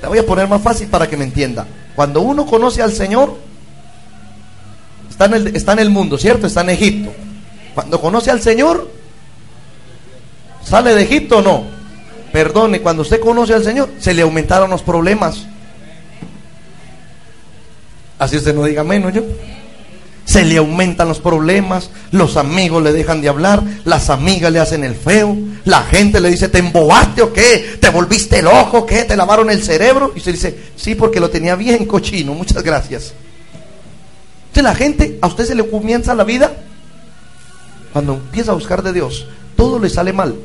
La voy a poner más fácil para que me entienda. Cuando uno conoce al Señor, está en el, está en el mundo, ¿cierto? Está en Egipto. Cuando conoce al Señor, ¿sale de Egipto o no? Perdone, cuando usted conoce al Señor, se le aumentaron los problemas. Así usted no diga menos yo. Se le aumentan los problemas, los amigos le dejan de hablar, las amigas le hacen el feo, la gente le dice, ¿te embobaste o qué? ¿Te volviste el ojo? ¿Qué? ¿Te lavaron el cerebro? Y usted dice, sí, porque lo tenía bien cochino, muchas gracias. Entonces la gente, a usted se le comienza la vida, cuando empieza a buscar de Dios, todo le sale mal.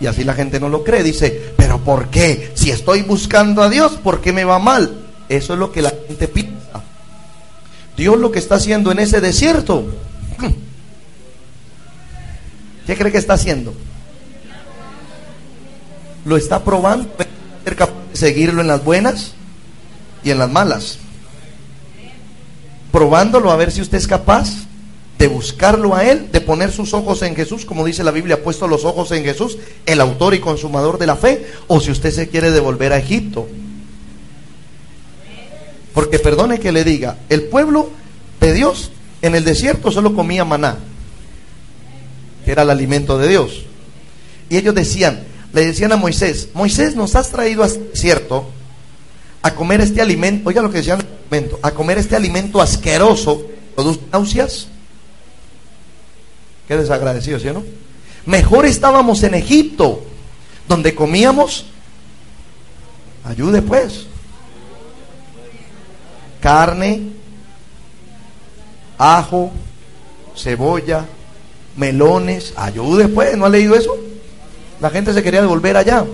Y así la gente no lo cree, dice, pero ¿por qué? Si estoy buscando a Dios, ¿por qué me va mal? Eso es lo que la gente piensa. Dios lo que está haciendo en ese desierto. ¿Qué cree que está haciendo? Lo está probando, ser de seguirlo en las buenas y en las malas. Probándolo a ver si usted es capaz de buscarlo a Él, de poner sus ojos en Jesús, como dice la Biblia, puesto los ojos en Jesús, el autor y consumador de la fe, o si usted se quiere devolver a Egipto. Porque perdone que le diga, el pueblo de Dios en el desierto solo comía maná, que era el alimento de Dios. Y ellos decían, le decían a Moisés, Moisés, nos has traído al desierto a comer este alimento, oiga lo que decían, a comer este alimento asqueroso, produce náuseas. Qué desagradecido, ¿sí no? Mejor estábamos en Egipto, donde comíamos, ayude pues, carne, ajo, cebolla, melones, ayude pues, ¿no ha leído eso? La gente se quería devolver allá.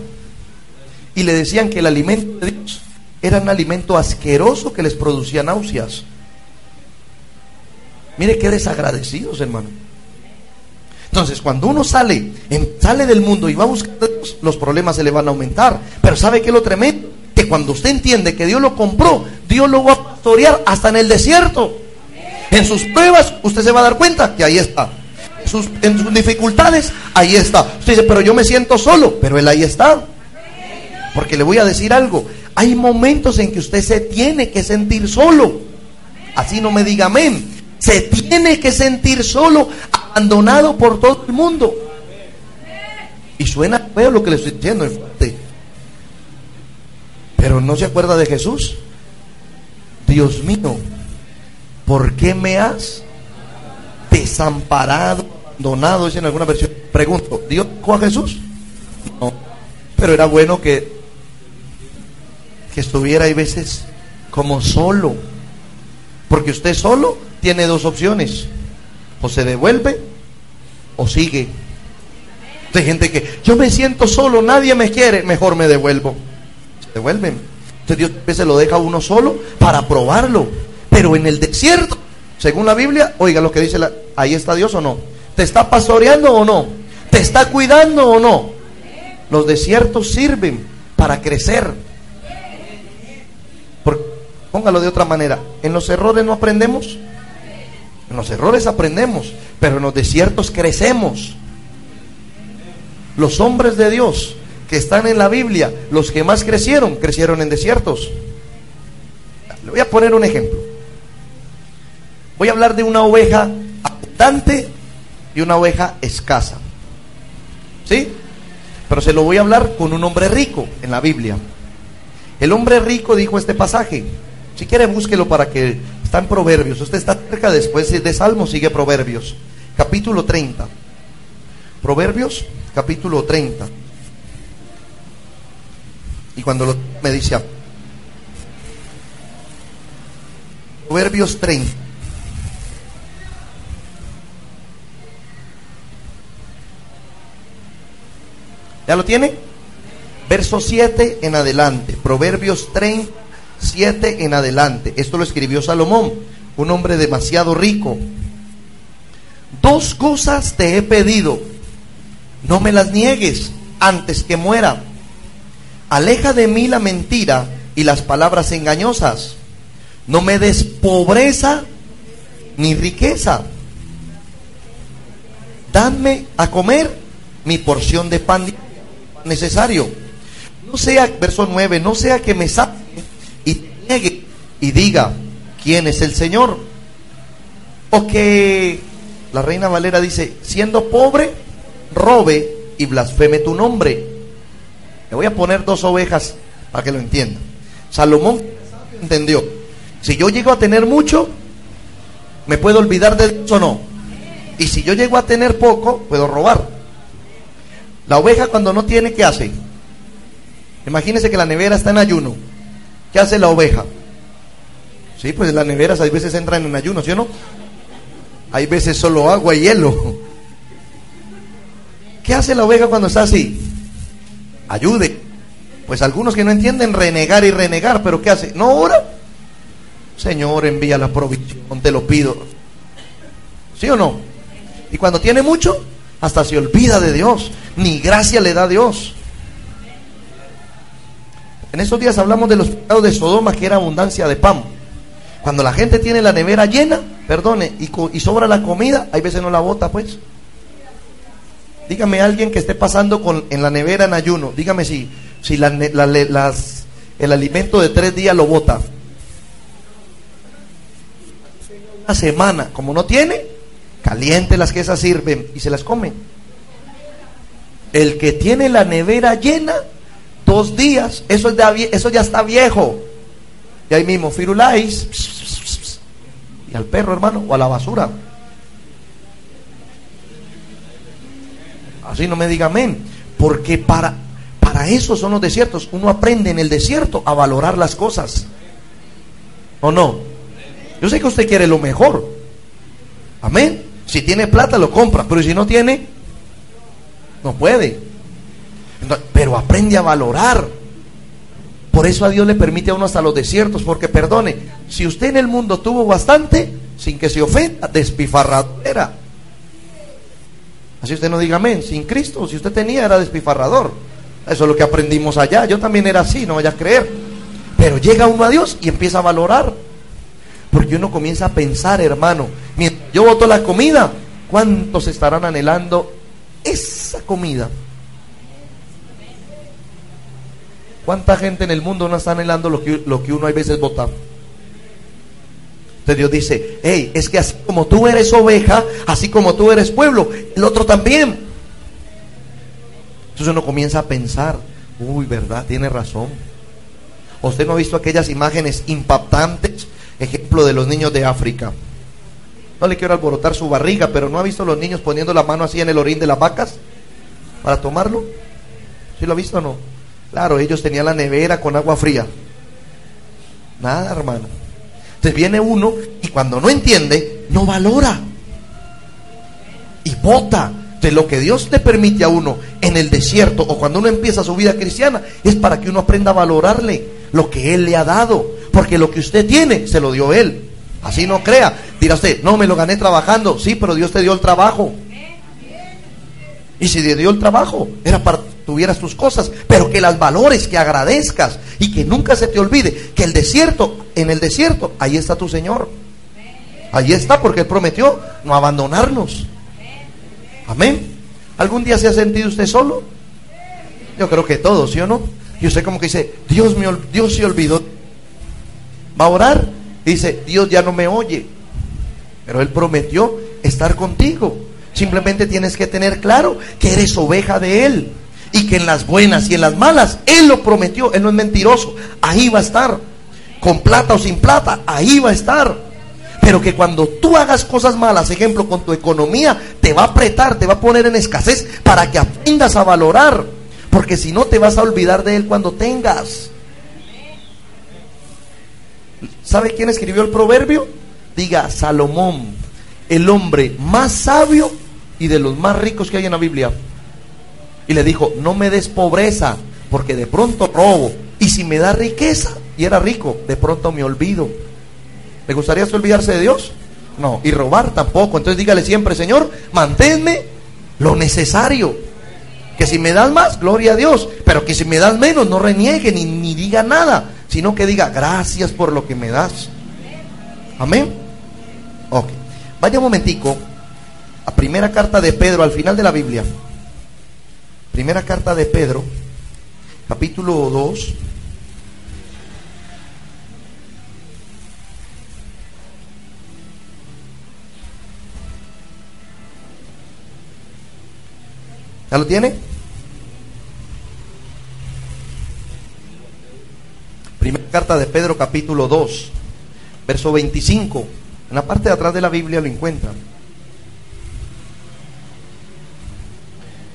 Y le decían que el alimento de Dios era un alimento asqueroso que les producía náuseas. Mire qué desagradecidos, hermano. Entonces, cuando uno sale, sale del mundo y va a buscar los problemas se le van a aumentar. Pero ¿sabe qué es lo tremendo? Que cuando usted entiende que Dios lo compró, Dios lo va a pastorear hasta en el desierto. En sus pruebas, usted se va a dar cuenta que ahí está. En sus dificultades, ahí está. Usted dice, pero yo me siento solo, pero Él ahí está. Porque le voy a decir algo. Hay momentos en que usted se tiene que sentir solo. Así no me diga amén. Se tiene que sentir solo, abandonado por todo el mundo. Y suena feo lo que le estoy diciendo, fuerte. Pero no se acuerda de Jesús. Dios mío, ¿por qué me has desamparado, abandonado? Dice en alguna versión. Pregunto, ¿Dios a Jesús? No. Pero era bueno que, que estuviera hay veces como solo. Porque usted solo tiene dos opciones. O se devuelve o sigue. Hay gente que yo me siento solo, nadie me quiere, mejor me devuelvo. Devuelven. Entonces Dios se lo deja a uno solo para probarlo. Pero en el desierto, según la Biblia, oiga lo que dice la, ahí está Dios o no. ¿Te está pastoreando o no? ¿Te está cuidando o no? Los desiertos sirven para crecer. póngalo de otra manera. En los errores no aprendemos. En los errores aprendemos, pero en los desiertos crecemos. Los hombres de Dios que están en la Biblia, los que más crecieron, crecieron en desiertos. Le voy a poner un ejemplo. Voy a hablar de una oveja abundante y una oveja escasa. ¿Sí? Pero se lo voy a hablar con un hombre rico en la Biblia. El hombre rico dijo este pasaje. Si quiere, búsquelo para que está en Proverbios. Usted está cerca después de Salmo, sigue Proverbios. Capítulo 30. Proverbios, capítulo 30. Y cuando lo, me dice, Proverbios 30. ¿Ya lo tiene? Verso 7 en adelante. Proverbios 30, 7 en adelante. Esto lo escribió Salomón, un hombre demasiado rico. Dos cosas te he pedido. No me las niegues antes que muera. Aleja de mí la mentira y las palabras engañosas. No me des pobreza ni riqueza. Dame a comer mi porción de pan necesario. No sea, verso 9, no sea que me saque y niegue y diga quién es el Señor. O que la reina Valera dice, siendo pobre, robe y blasfeme tu nombre. Voy a poner dos ovejas para que lo entienda. Salomón entendió, si yo llego a tener mucho, me puedo olvidar de Dios o no. Y si yo llego a tener poco, puedo robar. La oveja cuando no tiene, ¿qué hace? Imagínese que la nevera está en ayuno. ¿Qué hace la oveja? Sí, pues las neveras a veces entran en ayuno, ¿sí o no? Hay veces solo agua y hielo. ¿Qué hace la oveja cuando está así? Ayude. Pues algunos que no entienden renegar y renegar, pero ¿qué hace? No ora. Señor, envía la provisión, te lo pido. ¿Sí o no? Y cuando tiene mucho, hasta se olvida de Dios. Ni gracia le da a Dios. En esos días hablamos de los pecados de Sodoma, que era abundancia de pan. Cuando la gente tiene la nevera llena, perdone, y, sobra la comida, hay veces no la bota, pues. Dígame alguien que esté pasando con, en la nevera en ayuno. Dígame si, si la, las, el alimento de tres días lo bota. Una semana, como no tiene, caliente las que esas sirven y se las comen. El que tiene la nevera llena, dos días, eso, eso ya está viejo. Y ahí mismo, firuláis, y al perro, hermano, o a la basura. Así no me diga amén. Porque para, para eso son los desiertos. Uno aprende en el desierto a valorar las cosas. ¿O no? Yo sé que usted quiere lo mejor. Amén. Si tiene plata lo compra, pero si no tiene, no puede. pero aprende a valorar. Por eso a Dios le permite a uno hasta los desiertos, porque perdone, si usted en el mundo tuvo bastante, sin que se ofenda, despifarradora. Así usted no diga amén, sin Cristo, si usted tenía era despifarrador. Eso es lo que aprendimos allá. Yo también era así, no vaya a creer. Pero llega uno a Dios y empieza a valorar. Porque uno comienza a pensar, hermano, yo voto la comida, ¿cuántos estarán anhelando esa comida? ¿Cuánta gente en el mundo no está anhelando lo que, lo que uno hay veces vota? Entonces Dios dice, hey, es que así como tú eres oveja, así como tú eres pueblo, el otro también. Entonces uno comienza a pensar, uy, verdad, tiene razón. Usted no ha visto aquellas imágenes impactantes, ejemplo de los niños de África. No le quiero alborotar su barriga, pero ¿no ha visto los niños poniendo la mano así en el orín de las vacas para tomarlo? ¿Sí lo ha visto o no? Claro, ellos tenían la nevera con agua fría. Nada, hermano. Entonces viene uno y cuando no entiende, no valora. Y vota. De lo que Dios le permite a uno en el desierto o cuando uno empieza su vida cristiana es para que uno aprenda a valorarle lo que Él le ha dado. Porque lo que usted tiene se lo dio Él. Así no crea. Dirá usted, no, me lo gané trabajando. Sí, pero Dios te dio el trabajo. Y si te dio el trabajo, era para tuvieras tus cosas, pero que las valores, que agradezcas y que nunca se te olvide que el desierto, en el desierto, ahí está tu Señor. Ahí está porque Él prometió no abandonarnos. Amén. ¿Algún día se ha sentido usted solo? Yo creo que todos, ¿sí o no? Y usted como que dice, Dios, me, Dios se olvidó. Va a orar. Dice, Dios ya no me oye. Pero Él prometió estar contigo. Simplemente tienes que tener claro que eres oveja de Él. Y que en las buenas y en las malas, Él lo prometió. Él no es mentiroso. Ahí va a estar. Con plata o sin plata, ahí va a estar. Pero que cuando tú hagas cosas malas, ejemplo, con tu economía, te va a apretar, te va a poner en escasez para que aprendas a valorar. Porque si no, te vas a olvidar de Él cuando tengas. ¿Sabe quién escribió el proverbio? Diga Salomón, el hombre más sabio y de los más ricos que hay en la Biblia. Y le dijo, no me des pobreza, porque de pronto robo. Y si me da riqueza, y era rico, de pronto me olvido. ¿Le gustaría olvidarse de Dios? No, y robar tampoco. Entonces dígale siempre, Señor, manténme lo necesario. Que si me das más, gloria a Dios. Pero que si me das menos, no reniegue ni, ni diga nada, sino que diga gracias por lo que me das. Amén. Ok. Vaya un momentico a primera carta de Pedro, al final de la Biblia. Primera carta de Pedro, capítulo 2. ¿Ya lo tiene? Primera carta de Pedro capítulo 2, verso 25. En la parte de atrás de la Biblia lo encuentran.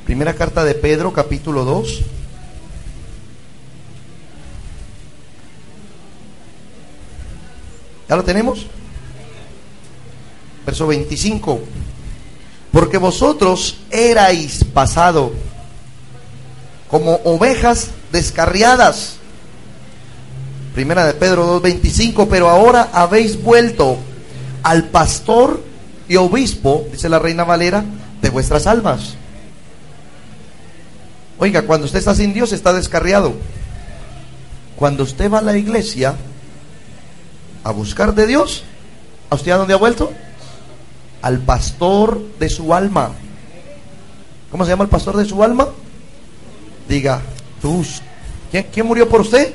Primera carta de Pedro capítulo 2. ¿Ya lo tenemos? Verso 25. Porque vosotros erais pasado como ovejas descarriadas. Primera de Pedro 2.25, pero ahora habéis vuelto al pastor y obispo, dice la reina Valera, de vuestras almas. Oiga, cuando usted está sin Dios está descarriado. Cuando usted va a la iglesia a buscar de Dios, ¿a usted a dónde ha vuelto? Al pastor de su alma. ¿Cómo se llama el pastor de su alma? Diga, Jesús. ¿Quién, ¿Quién murió por usted?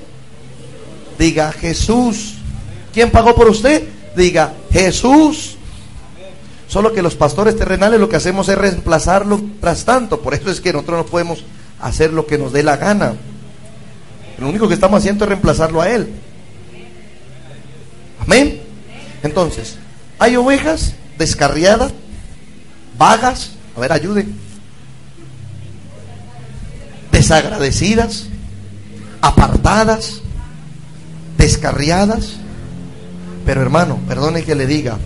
Diga, Jesús. ¿Quién pagó por usted? Diga, Jesús. Solo que los pastores terrenales lo que hacemos es reemplazarlo tras tanto. Por eso es que nosotros no podemos hacer lo que nos dé la gana. Lo único que estamos haciendo es reemplazarlo a Él. Amén. Entonces, hay ovejas descarriadas, vagas, a ver, ayuden, desagradecidas, apartadas, descarriadas. Pero hermano, perdone que le diga,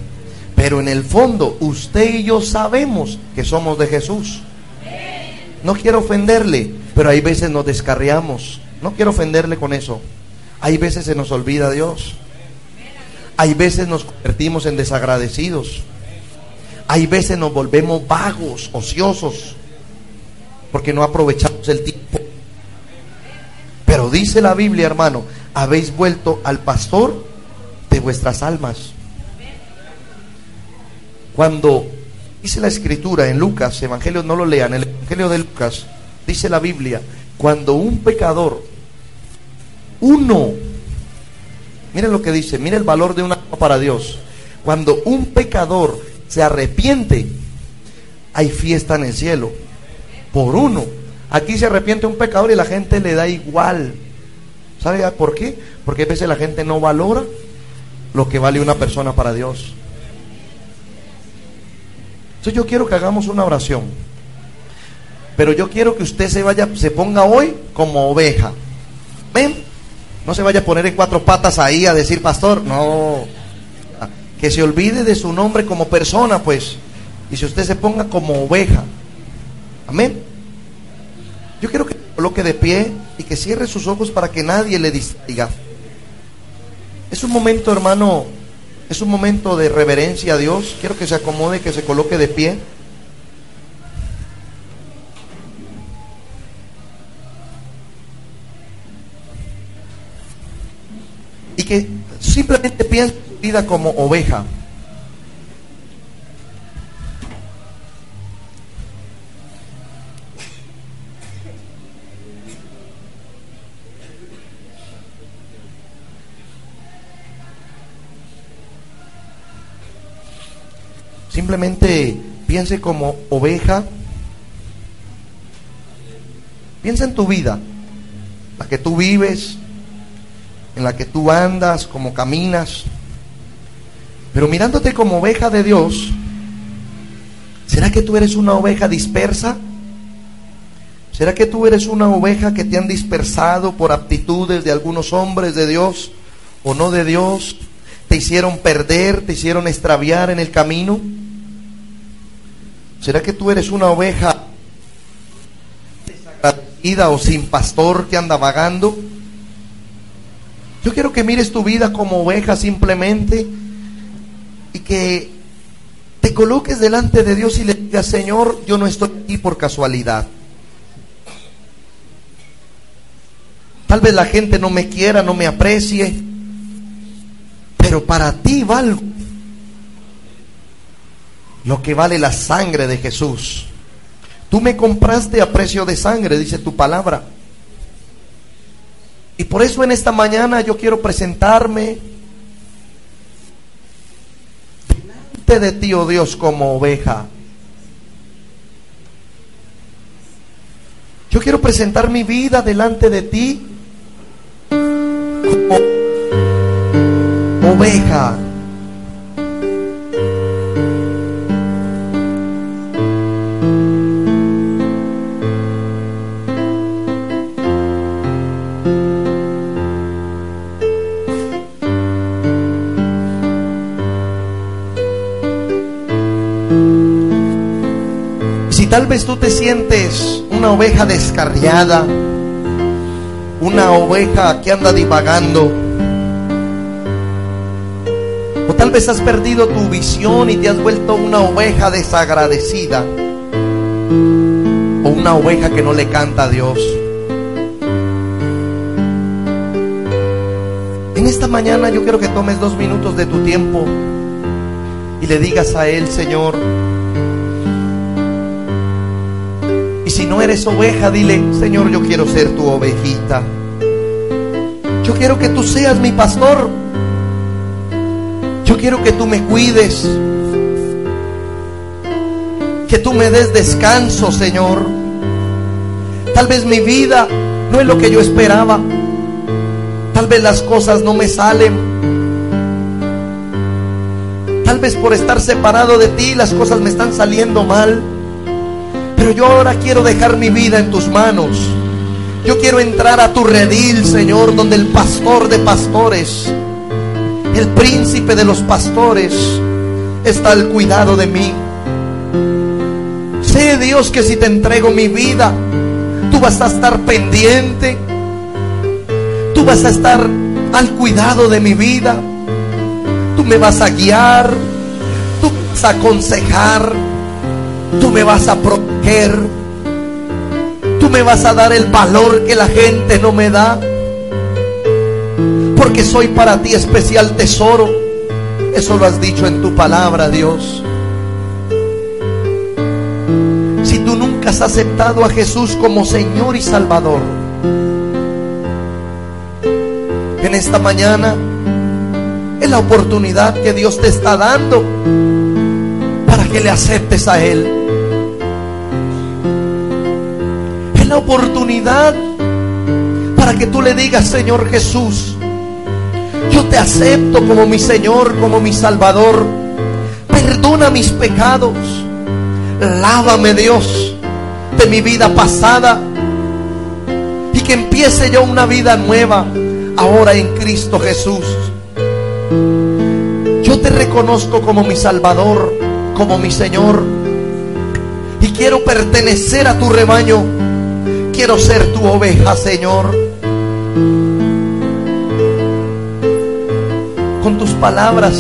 pero en el fondo usted y yo sabemos que somos de Jesús. No quiero ofenderle, pero hay veces nos descarriamos. No quiero ofenderle con eso. Hay veces se nos olvida Dios. Hay veces nos convertimos en desagradecidos. Hay veces nos volvemos vagos, ociosos, porque no aprovechamos el tiempo. Pero dice la Biblia, hermano, habéis vuelto al pastor de vuestras almas. Cuando dice la escritura en Lucas, Evangelio no lo lean, el Evangelio de Lucas, dice la Biblia, cuando un pecador, uno, miren lo que dice, miren el valor de una para Dios. Cuando un pecador se arrepiente, hay fiesta en el cielo. Por uno. Aquí se arrepiente un pecador y la gente le da igual. ¿Sabe por qué? Porque a veces la gente no valora lo que vale una persona para Dios. Entonces yo quiero que hagamos una oración. Pero yo quiero que usted se vaya, se ponga hoy como oveja. Ven, no se vaya a poner en cuatro patas ahí a decir pastor, no. Que se olvide de su nombre como persona, pues. Y si usted se ponga como oveja. Amén. Yo quiero que coloque de pie y que cierre sus ojos para que nadie le distraiga. Es un momento, hermano, es un momento de reverencia a Dios. Quiero que se acomode, que se coloque de pie. Y que simplemente piense vida como oveja. Simplemente piense como oveja. Piensa en tu vida, la que tú vives, en la que tú andas, como caminas. Pero mirándote como oveja de Dios, ¿será que tú eres una oveja dispersa? ¿Será que tú eres una oveja que te han dispersado por aptitudes de algunos hombres de Dios o no de Dios? ¿Te hicieron perder, te hicieron extraviar en el camino? ¿Será que tú eres una oveja desagradecida o sin pastor que anda vagando? Yo quiero que mires tu vida como oveja simplemente y que te coloques delante de Dios y le digas, Señor, yo no estoy aquí por casualidad. Tal vez la gente no me quiera, no me aprecie, pero para ti valgo lo que vale la sangre de Jesús. Tú me compraste a precio de sangre, dice tu palabra. Y por eso en esta mañana yo quiero presentarme de ti, oh Dios, como oveja. Yo quiero presentar mi vida delante de ti como oveja. Tal vez tú te sientes una oveja descarriada, una oveja que anda divagando, o tal vez has perdido tu visión y te has vuelto una oveja desagradecida, o una oveja que no le canta a Dios. En esta mañana yo quiero que tomes dos minutos de tu tiempo y le digas a Él, Señor, y si no eres oveja, dile, Señor, yo quiero ser tu ovejita. Yo quiero que tú seas mi pastor. Yo quiero que tú me cuides. Que tú me des descanso, Señor. Tal vez mi vida no es lo que yo esperaba. Tal vez las cosas no me salen. Tal vez por estar separado de ti las cosas me están saliendo mal. Yo ahora quiero dejar mi vida en tus manos. Yo quiero entrar a tu redil, Señor, donde el pastor de pastores, el príncipe de los pastores, está al cuidado de mí. Sé, Dios, que si te entrego mi vida, tú vas a estar pendiente. Tú vas a estar al cuidado de mi vida. Tú me vas a guiar. Tú vas a aconsejar. Tú me vas a proteger. Tú me vas a dar el valor que la gente no me da. Porque soy para ti especial tesoro. Eso lo has dicho en tu palabra, Dios. Si tú nunca has aceptado a Jesús como Señor y Salvador, en esta mañana es la oportunidad que Dios te está dando para que le aceptes a Él. Oportunidad para que tú le digas, Señor Jesús, Yo te acepto como mi Señor, como mi Salvador. Perdona mis pecados. Lávame Dios de mi vida pasada y que empiece yo una vida nueva ahora en Cristo Jesús. Yo te reconozco como mi Salvador, como mi Señor y quiero pertenecer a tu rebaño. Quiero ser tu oveja, Señor. Con tus palabras,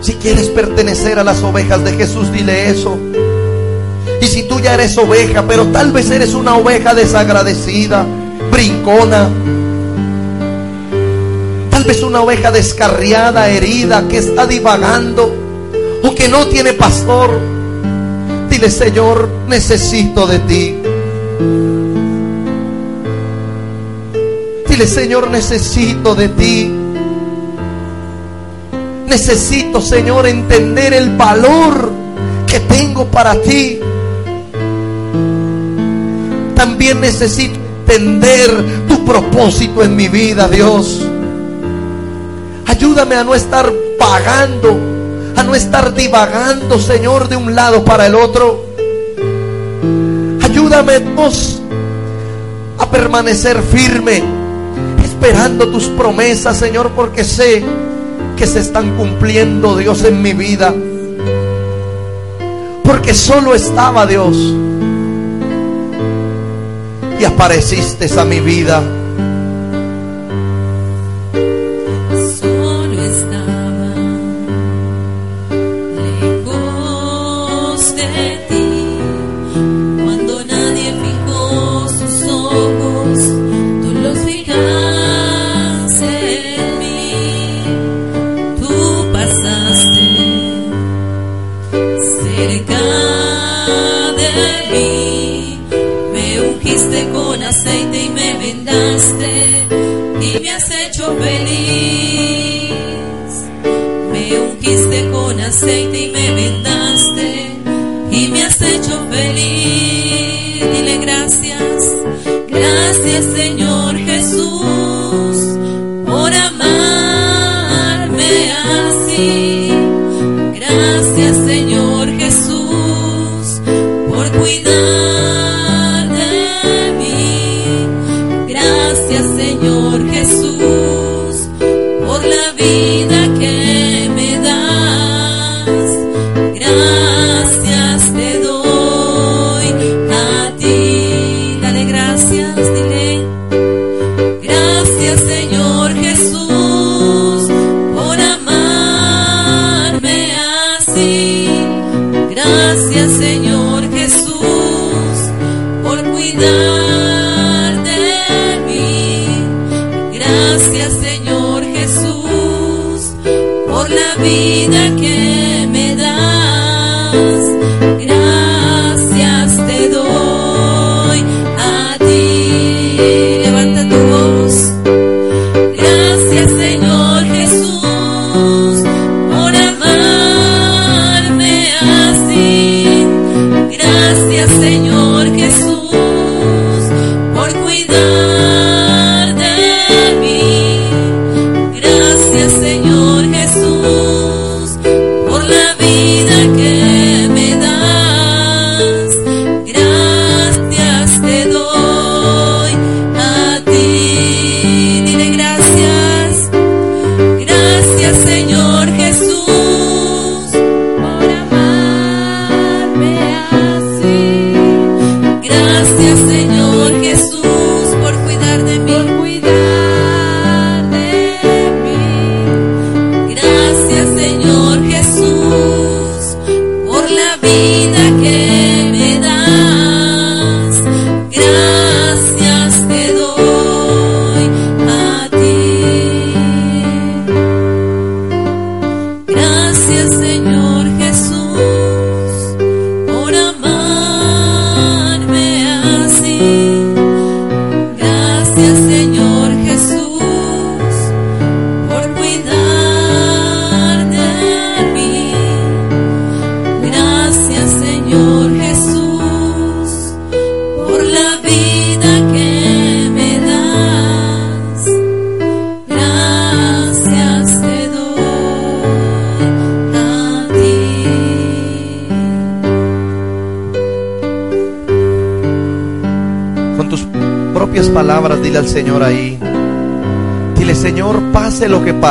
si quieres pertenecer a las ovejas de Jesús, dile eso. Y si tú ya eres oveja, pero tal vez eres una oveja desagradecida, brincona, tal vez una oveja descarriada, herida, que está divagando o que no tiene pastor, dile Señor, necesito de ti. Dile Señor, necesito de ti. Necesito, Señor, entender el valor que tengo para ti también necesito entender tu propósito en mi vida, Dios. Ayúdame a no estar pagando, a no estar divagando, Señor, de un lado para el otro. Ayúdame, Dios, a permanecer firme, esperando tus promesas, Señor, porque sé que se están cumpliendo, Dios, en mi vida. Porque solo estaba Dios y apareciste a mi vida. Y me vendaste y me has hecho feliz. Dile gracias, gracias Señor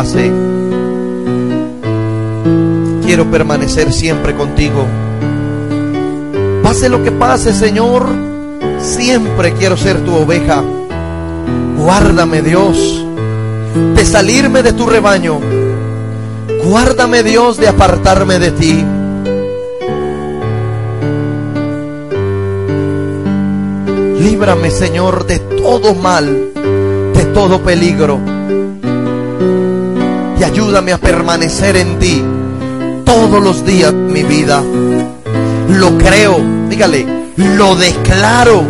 pase. Quiero permanecer siempre contigo. Pase lo que pase, Señor, siempre quiero ser tu oveja. Guárdame, Dios, de salirme de tu rebaño. Guárdame, Dios, de apartarme de ti. Líbrame, Señor, de todo mal, de todo peligro. A permanecer en ti todos los días de mi vida. Lo creo, dígale, lo declaro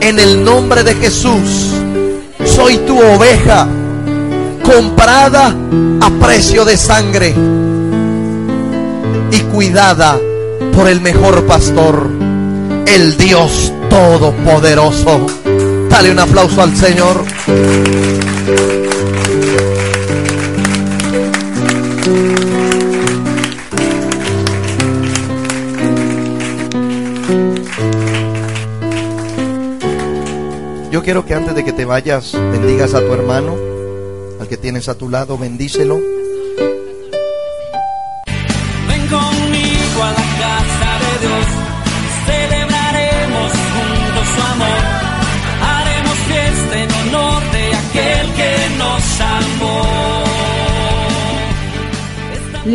en el nombre de Jesús. Soy tu oveja, comprada a precio de sangre y cuidada por el mejor pastor, el Dios Todopoderoso. Dale un aplauso al Señor. Yo quiero que antes de que te vayas bendigas a tu hermano, al que tienes a tu lado, bendícelo.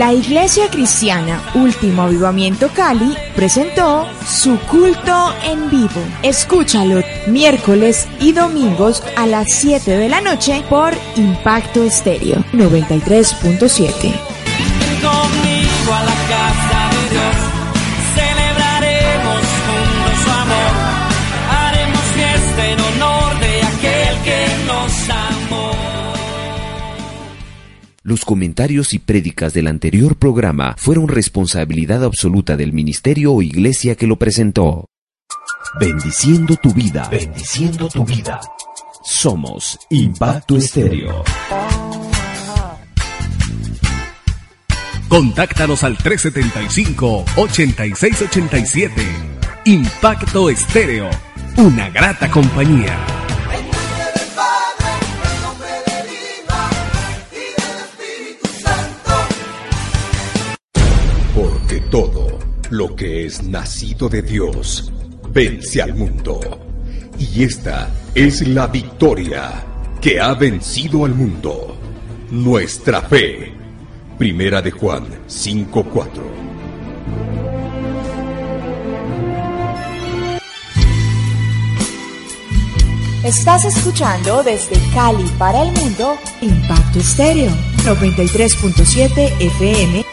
La Iglesia Cristiana Último Avivamiento Cali presentó su culto en vivo. Escúchalo miércoles y domingos a las 7 de la noche por Impacto Estéreo 93.7. Los comentarios y prédicas del anterior programa fueron responsabilidad absoluta del ministerio o iglesia que lo presentó. Bendiciendo tu vida, bendiciendo tu vida. Somos Impacto Estéreo. Contáctanos al 375-8687. Impacto Estéreo. Una grata compañía. Todo lo que es nacido de Dios vence al mundo. Y esta es la victoria que ha vencido al mundo. Nuestra fe. Primera de Juan 5:4. Estás escuchando desde Cali para el mundo Impacto Estéreo 93.7 FM